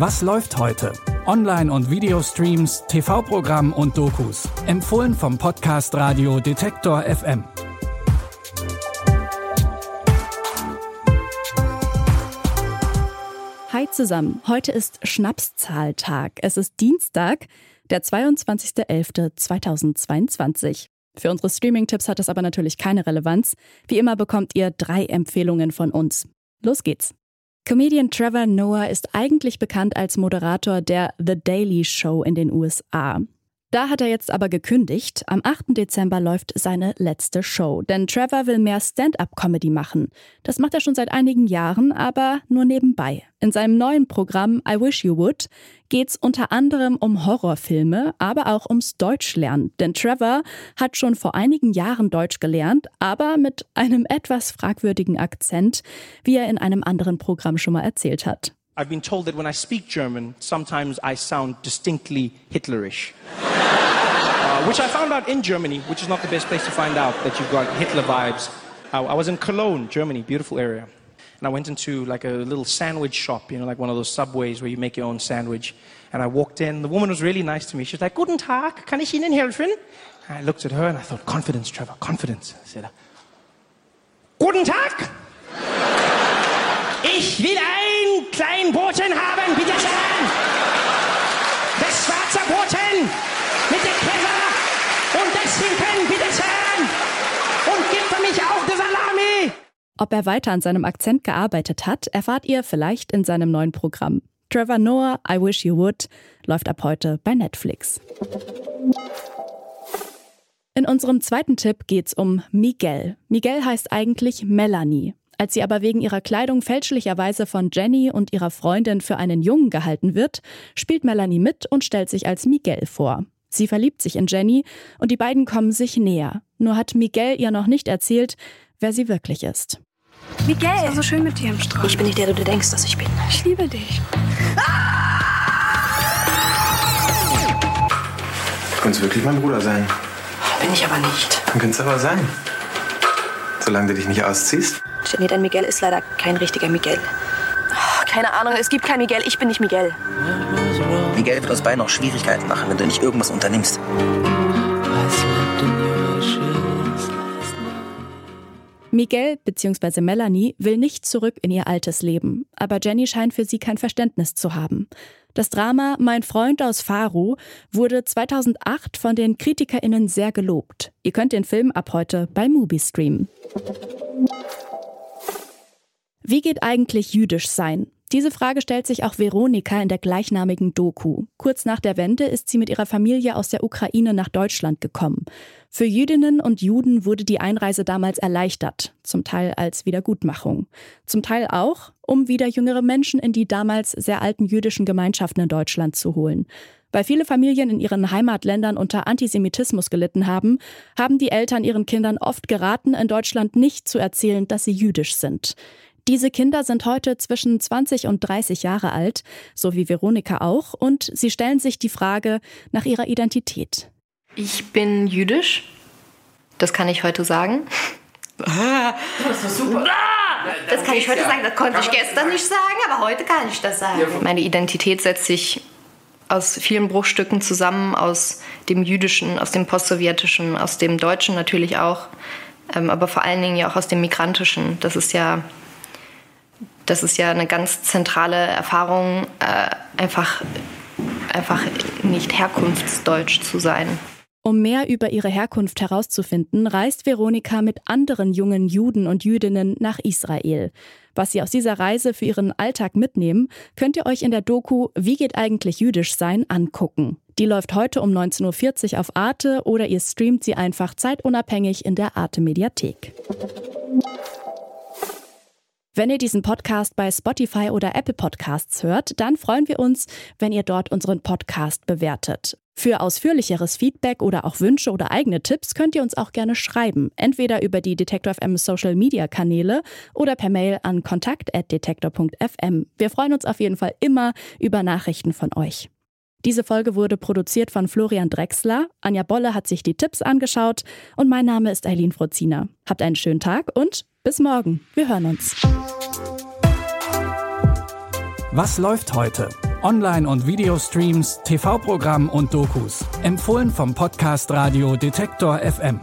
Was läuft heute? Online- und Videostreams, TV-Programm und Dokus. Empfohlen vom Podcast Radio Detektor FM. Hi zusammen, heute ist Schnapszahltag. Es ist Dienstag, der 22.11.2022. Für unsere Streaming-Tipps hat es aber natürlich keine Relevanz. Wie immer bekommt ihr drei Empfehlungen von uns. Los geht's. Comedian Trevor Noah ist eigentlich bekannt als Moderator der The Daily Show in den USA. Da hat er jetzt aber gekündigt. Am 8. Dezember läuft seine letzte Show. Denn Trevor will mehr Stand-up-Comedy machen. Das macht er schon seit einigen Jahren, aber nur nebenbei. In seinem neuen Programm I Wish You Would geht's unter anderem um Horrorfilme, aber auch ums Deutschlernen. Denn Trevor hat schon vor einigen Jahren Deutsch gelernt, aber mit einem etwas fragwürdigen Akzent, wie er in einem anderen Programm schon mal erzählt hat. I've been told that when I speak German, sometimes I sound distinctly Hitlerish. Uh, which I found out in Germany, which is not the best place to find out that you've got Hitler vibes. I, I was in Cologne, Germany, beautiful area. And I went into like a little sandwich shop, you know, like one of those subways where you make your own sandwich. And I walked in. The woman was really nice to me. She was like, Guten Tag, kann ich Ihnen helfen? I looked at her and I thought, confidence, Trevor, confidence. I said, Guten Tag! Käfer und das Schinken, bitte schön! Und gib für mich auch die Salami! Ob er weiter an seinem Akzent gearbeitet hat, erfahrt ihr vielleicht in seinem neuen Programm. Trevor Noah, I Wish You Would, läuft ab heute bei Netflix. In unserem zweiten Tipp geht's um Miguel. Miguel heißt eigentlich Melanie. Als sie aber wegen ihrer Kleidung fälschlicherweise von Jenny und ihrer Freundin für einen Jungen gehalten wird, spielt Melanie mit und stellt sich als Miguel vor. Sie verliebt sich in Jenny und die beiden kommen sich näher. Nur hat Miguel ihr noch nicht erzählt, wer sie wirklich ist. Miguel, es war so schön mit dir im Strand. Ich bin nicht der, du denkst, dass ich bin. Ich liebe dich. Du könntest wirklich mein Bruder sein. Bin ich aber nicht. Du könntest aber sein. Solange du dich nicht ausziehst. Jenny, dein Miguel ist leider kein richtiger Miguel. Keine Ahnung, es gibt kein Miguel. Ich bin nicht Miguel. Miguel wird uns beiden noch Schwierigkeiten machen, wenn du nicht irgendwas unternimmst. Miguel bzw. Melanie will nicht zurück in ihr altes Leben, aber Jenny scheint für sie kein Verständnis zu haben. Das Drama Mein Freund aus Faru wurde 2008 von den KritikerInnen sehr gelobt. Ihr könnt den Film ab heute bei Mubi streamen. Wie geht eigentlich jüdisch sein? Diese Frage stellt sich auch Veronika in der gleichnamigen Doku. Kurz nach der Wende ist sie mit ihrer Familie aus der Ukraine nach Deutschland gekommen. Für Jüdinnen und Juden wurde die Einreise damals erleichtert, zum Teil als Wiedergutmachung. Zum Teil auch, um wieder jüngere Menschen in die damals sehr alten jüdischen Gemeinschaften in Deutschland zu holen. Weil viele Familien in ihren Heimatländern unter Antisemitismus gelitten haben, haben die Eltern ihren Kindern oft geraten, in Deutschland nicht zu erzählen, dass sie jüdisch sind. Diese Kinder sind heute zwischen 20 und 30 Jahre alt, so wie Veronika auch, und sie stellen sich die Frage nach ihrer Identität. Ich bin jüdisch. Das kann ich heute sagen. Das ist super. Das kann ich heute sagen. Das konnte ich gestern nicht sagen, aber heute kann ich das sagen. Meine Identität setzt sich aus vielen Bruchstücken zusammen, aus dem Jüdischen, aus dem Postsowjetischen, aus dem Deutschen natürlich auch, ähm, aber vor allen Dingen ja auch aus dem Migrantischen. Das ist ja, das ist ja eine ganz zentrale Erfahrung, äh, einfach, einfach nicht herkunftsdeutsch zu sein. Um mehr über ihre Herkunft herauszufinden, reist Veronika mit anderen jungen Juden und Jüdinnen nach Israel. Was sie aus dieser Reise für ihren Alltag mitnehmen, könnt ihr euch in der Doku Wie geht eigentlich jüdisch sein angucken. Die läuft heute um 19.40 Uhr auf Arte oder ihr streamt sie einfach zeitunabhängig in der Arte Mediathek. Wenn ihr diesen Podcast bei Spotify oder Apple Podcasts hört, dann freuen wir uns, wenn ihr dort unseren Podcast bewertet. Für ausführlicheres Feedback oder auch Wünsche oder eigene Tipps könnt ihr uns auch gerne schreiben, entweder über die Detektor FM Social Media Kanäle oder per Mail an kontakt@detektor.fm. Wir freuen uns auf jeden Fall immer über Nachrichten von euch. Diese Folge wurde produziert von Florian Drexler. Anja Bolle hat sich die Tipps angeschaut und mein Name ist Eileen Frozina. Habt einen schönen Tag und bis morgen. Wir hören uns. Was läuft heute? Online- und Videostreams, TV-Programm und Dokus. Empfohlen vom Podcast Radio Detektor FM.